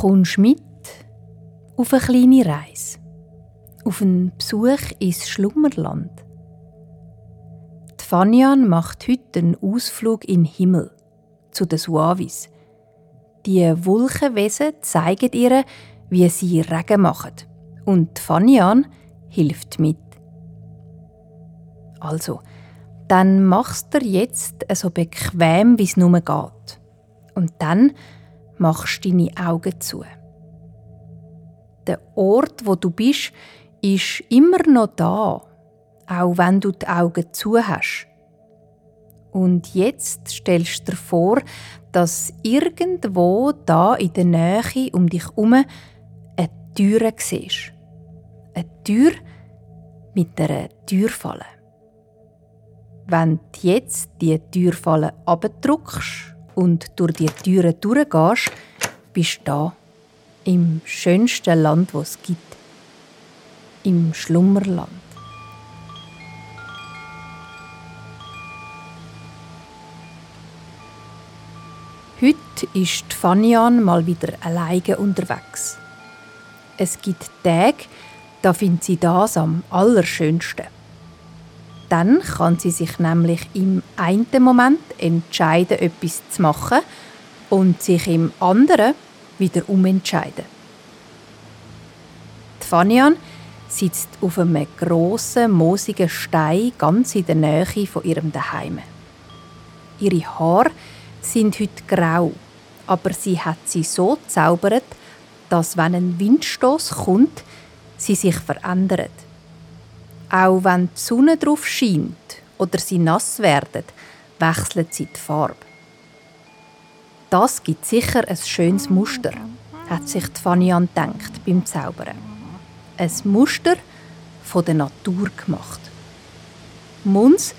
kommst mit auf eine kleine Reise, auf einen Besuch ins Schlummerland. Die Fanyan macht heute einen Ausflug in den Himmel, zu den Suavis. Die Wolkenwesen zeigen ihr, wie sie Regen machen. Und Fanyan hilft mit. Also, dann machst du jetzt so bequem, wie es nur geht. Und dann machst deine Augen zu. Der Ort, wo du bist, ist immer noch da, auch wenn du die Augen zu hast. Und jetzt stellst du dir vor, dass irgendwo da in der Nähe um dich herum eine Tür siehst. Eine Tür mit einer Türfalle. Wenn du jetzt die Türfalle abdruckst und durch die Türen durchgehst, bist du da, im schönsten Land, das es gibt, im Schlummerland. Heute ist Fanian mal wieder alleine unterwegs. Es gibt Tage, da findet sie das am allerschönsten. Dann kann sie sich nämlich im einen Moment entscheiden, etwas zu machen und sich im anderen wieder umentscheiden. Die Fanian sitzt auf einem grossen, moosigen Stein ganz in der Nähe von ihrem Daheim. Ihre Haare sind heute grau, aber sie hat sie so zaubert, dass wenn ein Windstoß kommt, sie sich verändert. Auch wenn die Sonne drauf scheint oder sie nass werden, wechselt sie die Farbe. Das gibt sicher ein schönes Muster, hat sich Fanian gedacht beim Zaubern. Ein Muster von der Natur gemacht. Muns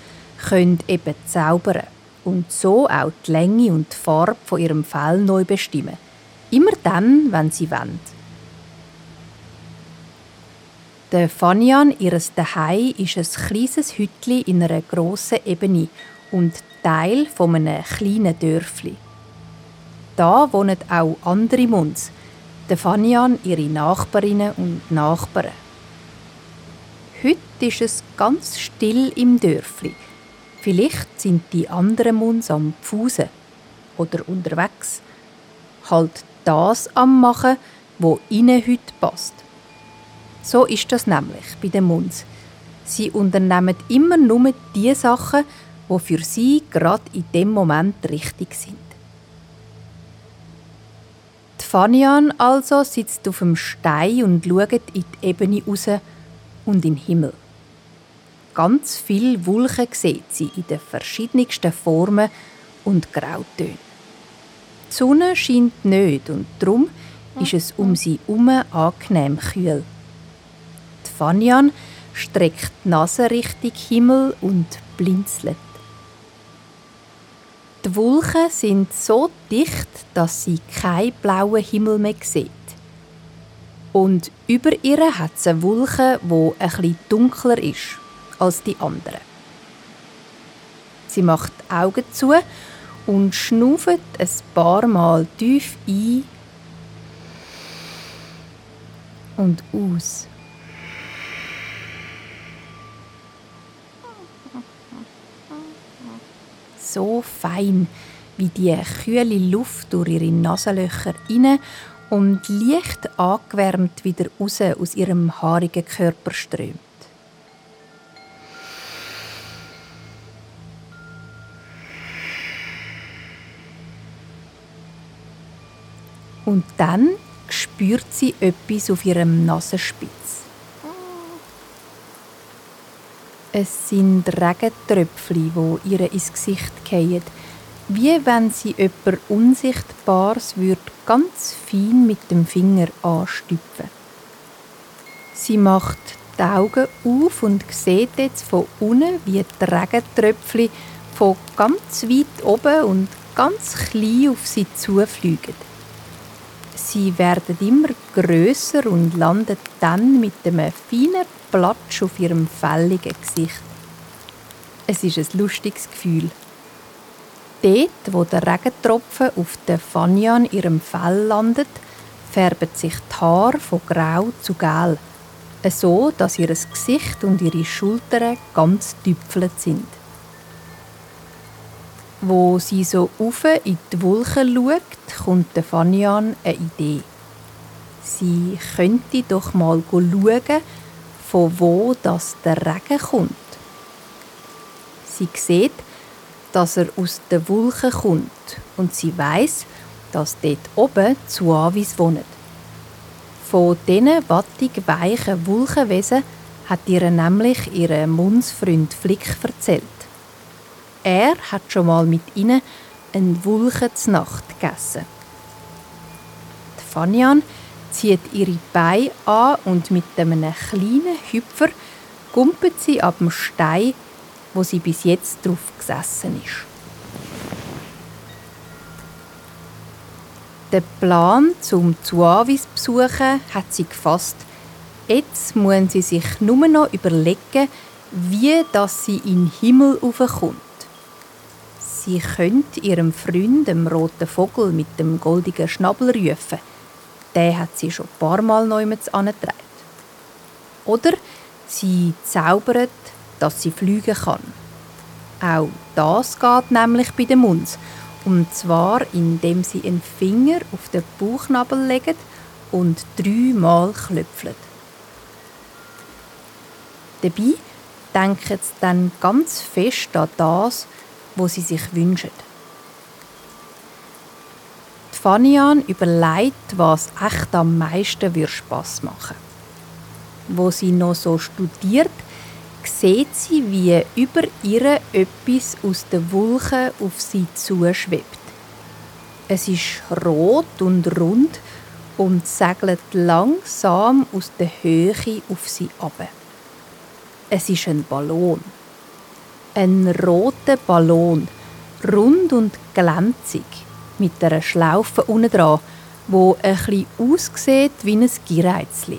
können eben zaubern und so auch die Länge und die Farbe von ihrem Fell neu bestimmen. Immer dann, wenn sie wollen. Der Fanian, ihres Dahei, ist ein kleines Hütli in einer grossen Ebene und Teil von einem kleinen Dörfli. Da wohnen auch andere Muns, der Fanian, ihre Nachbarinnen und Nachbarn. Heute ist es ganz still im Dörfli. Vielleicht sind die anderen Muns am Pfusen oder unterwegs. Halt das am machen, wo ihnen heute passt. So ist das nämlich bei den Muns. Sie unternehmen immer nur die Sachen, die für sie gerade in dem Moment richtig sind. Die Fanian also sitzt auf dem Stein und schaut in die Ebene raus und in den Himmel. Ganz viele Wolken sieht sie in den verschiedensten Formen und Grautönen. Die Sonne scheint nicht und darum ist es um sie herum angenehm kühl. Fanyan streckt die Nase Richtung Himmel und blinzelt. Die Wolken sind so dicht, dass sie keinen blauen Himmel mehr sieht. Und über ihr hat sie eine Wolke, die etwas dunkler ist als die anderen. Sie macht die Augen zu und schnauft ein paar Mal tief ein und aus. So fein, wie die kühle Luft durch ihre Nasenlöcher inne und leicht angewärmt wieder raus aus ihrem haarigen Körper strömt. Und dann spürt sie etwas auf ihrem Nasenspitz. Es sind Regentröpfchen, die ihr ins Gesicht fallen, wie wenn sie jemand Unsichtbares würd ganz fein mit dem Finger anstüpfen. Sie macht die Augen auf und sieht jetzt von unten, wie die Regentröpfchen von ganz weit oben und ganz klein auf sie zufliegen. Sie werden immer größer und landen dann mit einem feinen Platsch auf ihrem fälligen Gesicht. Es ist ein lustiges Gefühl. Dort, wo der Regentropfen auf der Fania ihrem Fell landet, färben sich die Haare von grau zu gel, so dass ihr Gesicht und ihre Schultern ganz tüpfelt sind. Wo sie so auf in die Wolken schaut, kommt der Fanian eine Idee. Sie könnte doch mal schauen, von wo das der Regen kommt. Sie sieht, dass er aus den Wolken kommt und sie weiß, dass dort oben Zuavis wohnen. Von diesen wattig weichen Wolkenwesen hat ihr nämlich ihr Mundsfreund Flick erzählt. Er hat schon mal mit ihnen eine Wolke Nacht gegessen. Die Fanian zieht ihre Beine an und mit einem kleinen Hüpfer gumpelt sie ab dem Stein, wo sie bis jetzt drauf gesessen ist. Den Plan zum Zuavis besuchen hat sie gefasst. Jetzt müssen sie sich nur noch überlegen, wie dass sie in den Himmel aufkommt. Sie könnte ihrem Freund, dem roten Vogel mit dem goldigen Schnabel, rufen. Den hat sie schon ein paar Mal neu angetragen. Oder sie zaubert, dass sie fliegen kann. Auch das geht nämlich bei den Munds. Und zwar, indem sie einen Finger auf den Bauchnabel legen und dreimal klöpfen. Dabei denken sie dann ganz fest an das, was sie sich wünschen. Die Fanian überlegt, was echt am meisten Spass machen würde. Wo sie noch so studiert, sieht sie, wie über ihr etwas aus den Wolken auf sie zuschwebt. Es ist rot und rund und segelt langsam aus der Höhe auf sie ab. Es ist ein Ballon. Ein roter Ballon, rund und glänzig, mit einer Schlaufe unten dran, wo bisschen aussieht wie ein Gireizli.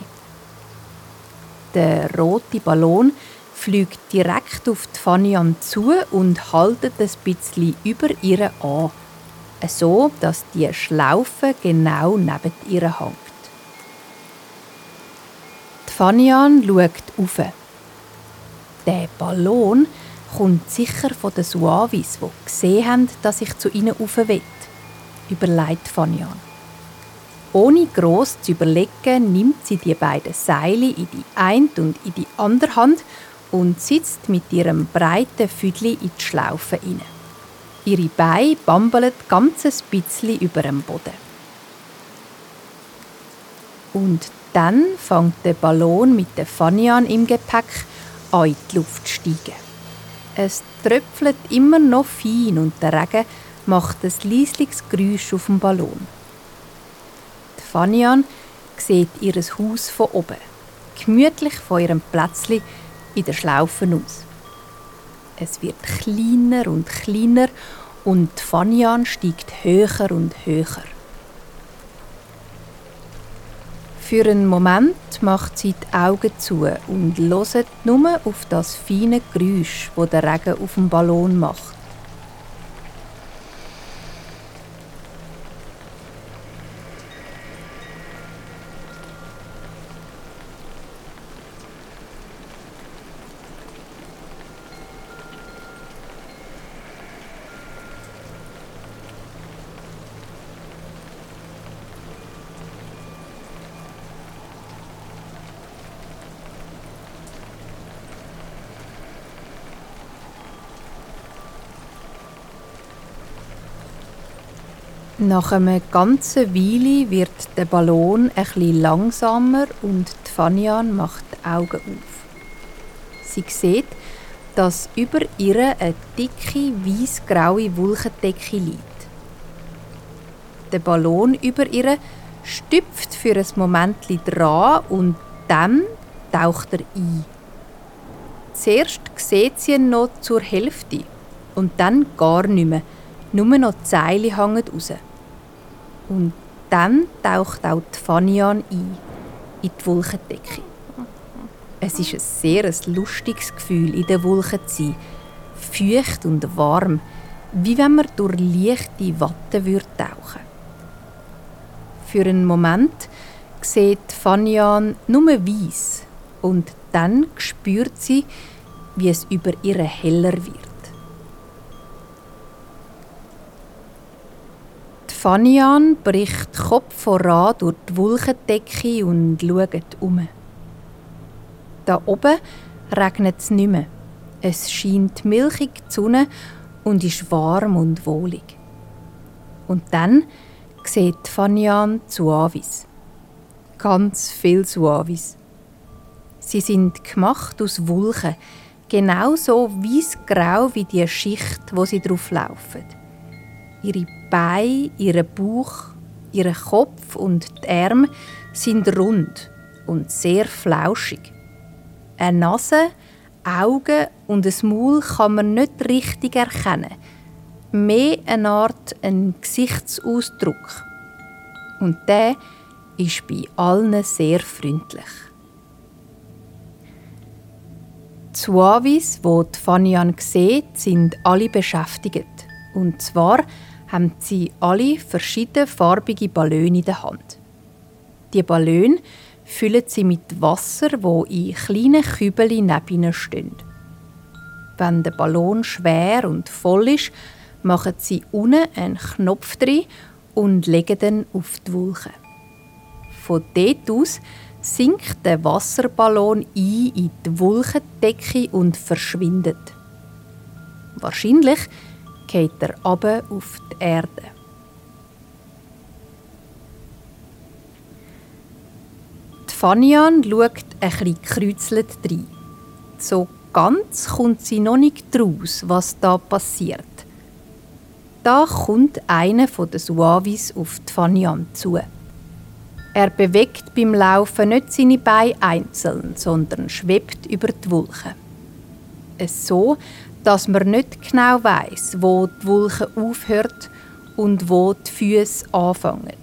Der rote Ballon fliegt direkt auf die Fanian zu und haltet ein bisschen über ihr an, so dass die Schlaufe genau neben ihr hängt. Die Fanian schaut auf. Der Ballon kommt sicher von den Suavis, die gesehen haben, dass ich zu ihnen rauf will, überlegt Fanian. Ohne gross zu überlegen, nimmt sie die beiden Seile in die eine und in die andere Hand und sitzt mit ihrem breiten Füdli in die Schlaufe inne. Ihre Beine bambeln ganz ein bisschen über dem Boden. Und dann fängt der Ballon mit der Fanian im Gepäck an in die Luft zu steigen. Es tröpfelt immer noch fein und der Regen macht ein leisliches Geräusch auf dem Ballon. Die Fanian sieht ihr Haus von oben, gemütlich von ihrem Plätzchen in der Schlaufe aus. Es wird kleiner und kleiner und Fanian steigt höher und höher. Für einen Moment macht sie die Augen zu und hört nur auf das feine Geräusch, das der Regen auf dem Ballon macht. Nach einer ganzen Weile wird der Ballon etwas langsamer und die Fanian macht die Augen auf. Sie sieht, dass über ihr eine dicke, weißgraue Wolkendecke liegt. Der Ballon über ihr stüpft für ein Moment dran und dann taucht er ein. Zuerst sieht sie ihn noch zur Hälfte und dann gar nicht mehr. Nur noch die Seile hängen raus. Und dann taucht auch die Fanian ein, in die Wolkendecke. Es ist ein sehr lustiges Gefühl, in der Wolke zu sein. Feucht und warm, wie wenn man durch leichte Watte würde tauchen Für einen Moment sieht Fanyan nur weiß und dann spürt sie, wie es über ihre heller wird. Die Fanyan bricht Kopf voran durch die Wolkendecke und schaut um. Da oben regnet es nicht mehr. Es scheint milchig die Sonne und ist warm und wohlig. Und dann sieht Fanyan Suavis. Ganz viel Suavis. Sie sind gemacht aus Wulchen, genauso weiß-grau wie die Schicht, wo sie drauf laufen. Ihre Beine, ihr Bauch, ihr Kopf und die Arme sind rund und sehr flauschig. Eine Nase, Augen und ein Maul kann man nicht richtig erkennen. Mehr eine Art ein Gesichtsausdruck. Und der ist bei allen sehr freundlich. Die Suavis, die Fanian sieht, sind alle beschäftigt. Und zwar haben sie alle verschiedene farbige Ballone in der Hand. Die Ballone füllen sie mit Wasser, wo in kleinen Kübeln neben ihnen stehen. Wenn der Ballon schwer und voll ist, machen sie unten einen Knopf drin und legen den auf die Wolke. Von dort aus sinkt der Wasserballon ein in die Wolkendecke und verschwindet. Wahrscheinlich geht er aber auf die Erde. Die Fanian schaut ein bisschen gekreuzelt rein. So ganz kommt sie noch nicht draus, was da passiert. Da kommt einer den Suavis auf die Fanian zu. Er bewegt beim Laufen nicht seine Beine einzeln, sondern schwebt über die Wolken. So, dass man nicht genau weiß, wo die Wolke aufhört und wo die Füße anfangen.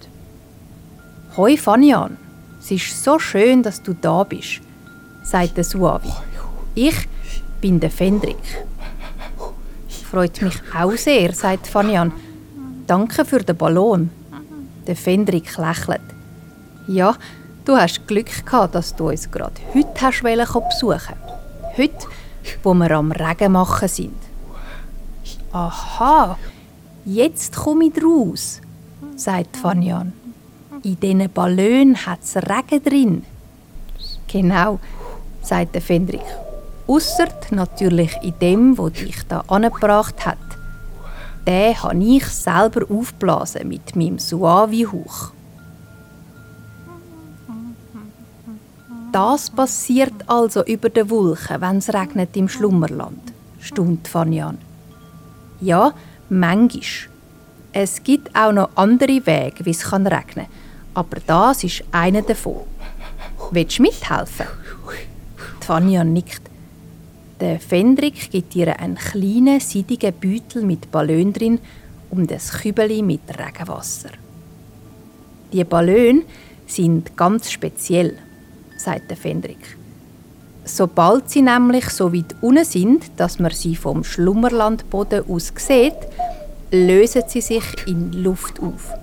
Hoi Fanian, es ist so schön, dass du da bist, sagt der Suavi. Ich bin der Fendrik. Freut mich auch sehr, sagt Fanian. Danke für den Ballon. Der Fendrik lächelt. Ja, du hast Glück gehabt, dass du uns gerade heute hast besuchen Heute, wo wir am Regen machen sind. Aha, jetzt komme ich raus, sagt Fanyan. In diesen Ballonen hat es Regen drin. Genau, sagt Fendrik. Ausser natürlich in dem, wo dich da angebracht hat. Den habe ich selber aufgeblasen mit meinem Suavi-Hauch. Das passiert also über den Wolken, wenn es regnet im Schlummerland, staunt Fanyan. Ja, manchmal. Es gibt auch noch andere Wege, wie es kann regnen aber das ist einer davon. Willst du mithelfen? Fania nickt. Der Fendrik gibt ihr einen kleinen, seidigen Beutel mit Ballon drin und ein Kübeli mit Regenwasser. Die Ballone sind ganz speziell sagt Fendrik. Sobald sie nämlich so weit unten sind, dass man sie vom Schlummerlandboden aus sieht, lösen sie sich in Luft auf.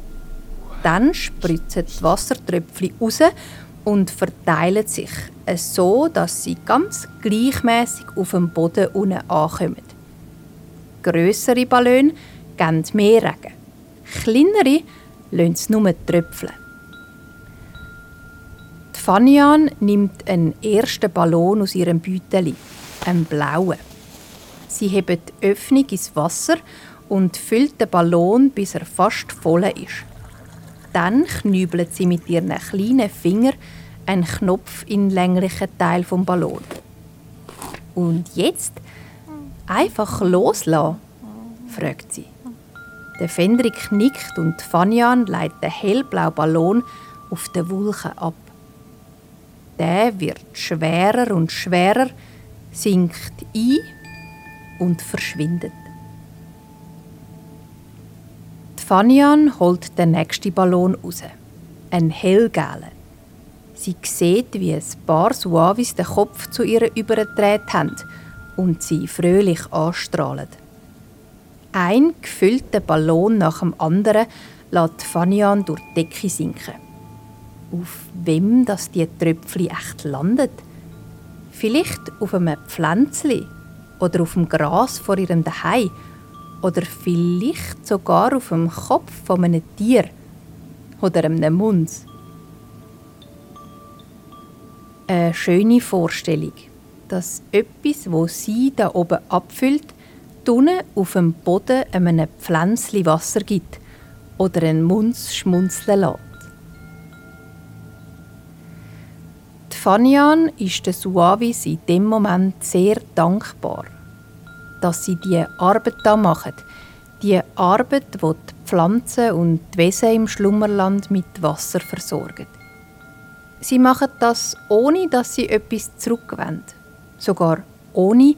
Dann spritzen die Wassertröpfchen raus und verteilen sich so, dass sie ganz gleichmäßig auf dem Boden unten ankommen. Grössere Ballone geben mehr Regen. Kleinere lassen es nur tröpfeln. Fanian nimmt einen ersten Ballon aus ihrem Beutel, einen blauen. Sie hebt die Öffnung ins Wasser und füllt den Ballon, bis er fast voll ist. Dann knübelt sie mit ihren kleinen Fingern einen Knopf in den länglichen Teil vom Ballon. Und jetzt einfach loslassen, fragt sie. Der Fendrik nickt und Fanian leitet den hellblauen Ballon auf den Wolken ab der wird schwerer und schwerer, sinkt ein und verschwindet. Die Fanian holt den nächsten Ballon raus. Ein hellgelben. Sie sieht, wie ein paar Suavis den Kopf zu ihr übergedreht haben und sie fröhlich anstrahlen. Ein gefüllter Ballon nach dem anderen lässt Fanian durch die Decke sinken. Auf wem das die Tröpfchen echt landet? Vielleicht auf einem Pflänzli oder auf dem Gras vor ihrem Dahei oder vielleicht sogar auf dem Kopf von einem Tier oder einem Munz. Eine schöne Vorstellung, dass etwas, wo sie da oben abfüllt, unten auf dem Boden einem Pflänzli Wasser gibt oder einen Munz schmunzeln lässt. Fanian ist den Suavis in dem Moment sehr dankbar dass sie die Arbeit da machen. Die Arbeit, wo die Pflanzen und die Wesen im Schlummerland mit Wasser versorgen. Sie machen das, ohne dass sie etwas zurückwenden. Sogar ohne,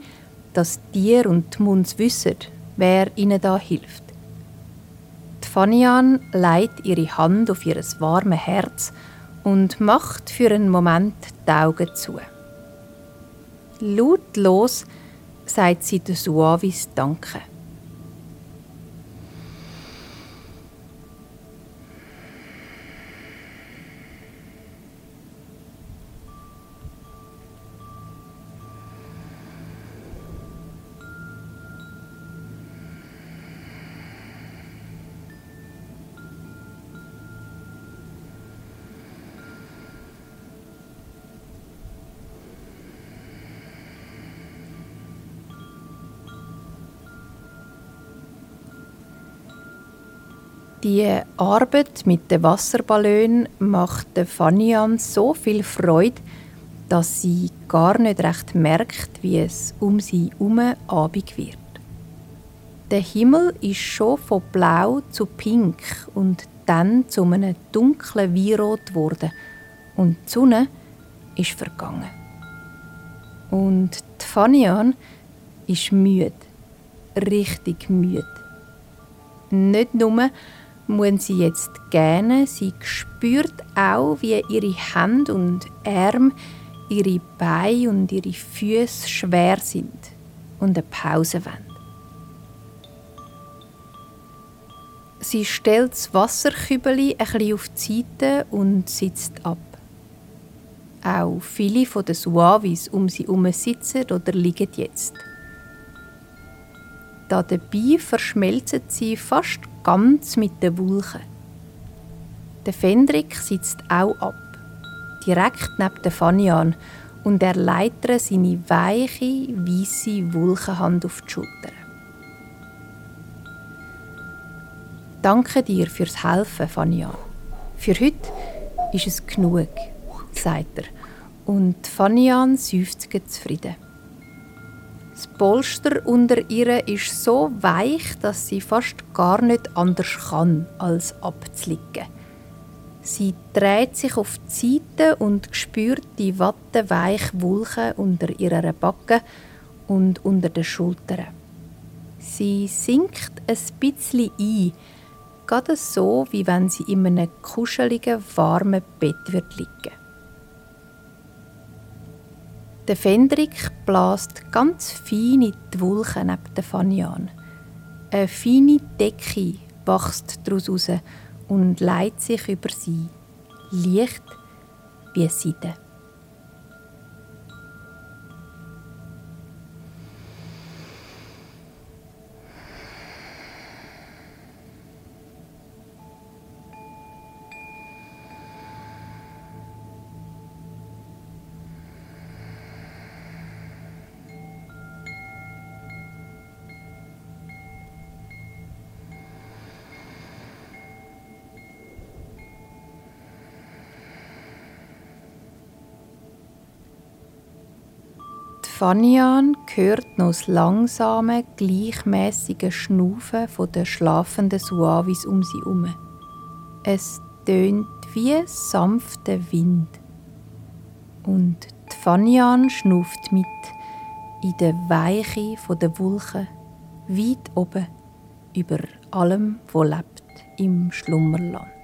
dass Tier und die Munds wissen, wer ihnen da hilft. Die Fanian legt ihre Hand auf ihr warmes Herz und macht für einen Moment die Augen zu. Lautlos sagt sie den Suavis Danke. Die Arbeit mit den Wasserballon macht Fanian so viel Freude, dass sie gar nicht recht merkt, wie es um sie herum Abend wird. Der Himmel ist schon von blau zu pink und dann zu einem dunklen Weinrot geworden und die Sonne ist vergangen. Und die Fanian ist müde, richtig müde. Nicht nur, muss sie jetzt gerne. Sie spürt auch, wie ihre Hände und Arme, ihre Beine und ihre Füße schwer sind und eine Pause wollen. Sie stellt das Wasserkübeli ein auf die Seite und sitzt ab. Auch viele von den Suavis um sie herum sitzen oder liegen jetzt. Dabei verschmelzen sie fast ganz mit den Wulchen. Der Fendrik sitzt auch ab, direkt neben der Fanian, und er leitet seine weiche, weisse Wulchenhand auf die Schulter. Danke dir fürs Helfen, Fanian. Für heute ist es genug, sagt er, und Fanian seufzt zufrieden. Das Polster unter ihr ist so weich, dass sie fast gar nicht anders kann, als abzuliegen. Sie dreht sich auf die Seite und spürt die wattenweiche Wulche unter ihrer Backe und unter den Schultern. Sie sinkt ein bisschen ein, gerade so, wie wenn sie in einem kuscheligen, warmen Bett liegen würde. Der Fendrik bläst ganz fein in die Wulchen neben der Fanian. Eine feine Decke wächst daraus raus und leitet sich über sie, leicht wie Seide. Fanian hört noch das langsame, gleichmäßige Schnaufen der schlafenden Suavis um sie herum. Es tönt wie sanfter Wind. Und die Fanian schnauft mit in der Weiche der Wolken, weit oben über allem, wo lebt im Schlummerland.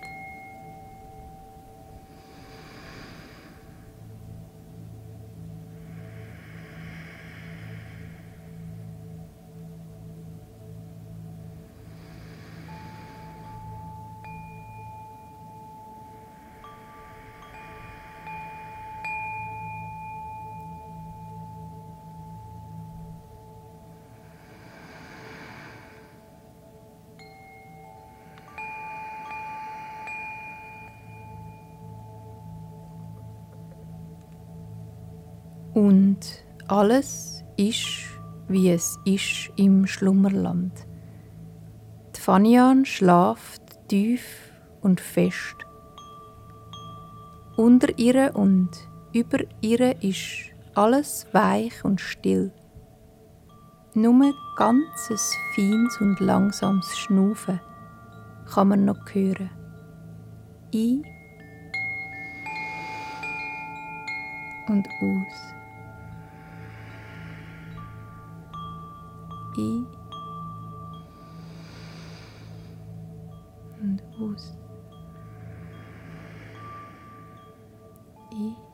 Und alles ist, wie es ist im Schlummerland. Die Fanian schlaft tief und fest. Unter ihr und über ihr ist alles weich und still. Nur ganzes feines und langsames Schnaufen kann man noch hören. Ein und aus. Ein und aus. I